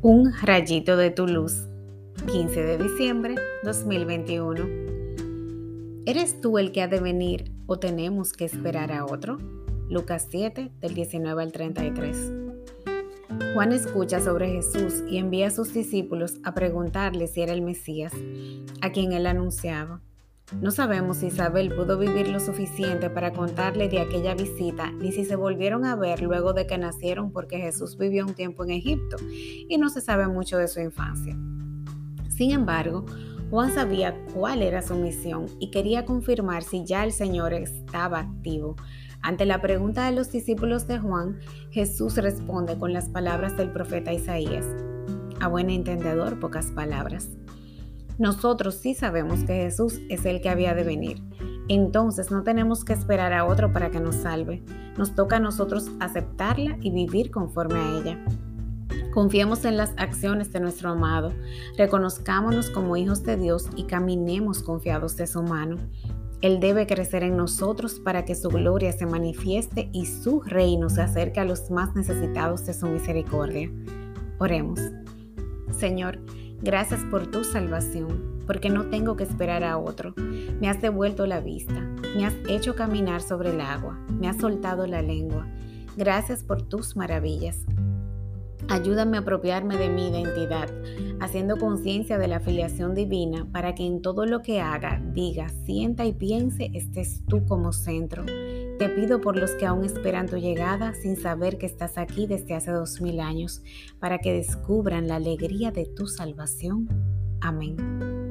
Un rayito de tu luz. 15 de diciembre 2021. ¿Eres tú el que ha de venir o tenemos que esperar a otro? Lucas 7 del 19 al 33. Juan escucha sobre Jesús y envía a sus discípulos a preguntarle si era el Mesías, a quien él anunciaba. No sabemos si Isabel pudo vivir lo suficiente para contarle de aquella visita, ni si se volvieron a ver luego de que nacieron porque Jesús vivió un tiempo en Egipto y no se sabe mucho de su infancia. Sin embargo, Juan sabía cuál era su misión y quería confirmar si ya el Señor estaba activo. Ante la pregunta de los discípulos de Juan, Jesús responde con las palabras del profeta Isaías. A buen entendedor, pocas palabras. Nosotros sí sabemos que Jesús es el que había de venir. Entonces no tenemos que esperar a otro para que nos salve. Nos toca a nosotros aceptarla y vivir conforme a ella. Confiemos en las acciones de nuestro amado, reconozcámonos como hijos de Dios y caminemos confiados de su mano. Él debe crecer en nosotros para que su gloria se manifieste y su reino se acerque a los más necesitados de su misericordia. Oremos. Señor, Gracias por tu salvación, porque no tengo que esperar a otro. Me has devuelto la vista, me has hecho caminar sobre el agua, me has soltado la lengua. Gracias por tus maravillas. Ayúdame a apropiarme de mi identidad, haciendo conciencia de la filiación divina para que en todo lo que haga, diga, sienta y piense estés tú como centro. Te pido por los que aún esperan tu llegada sin saber que estás aquí desde hace dos mil años, para que descubran la alegría de tu salvación. Amén.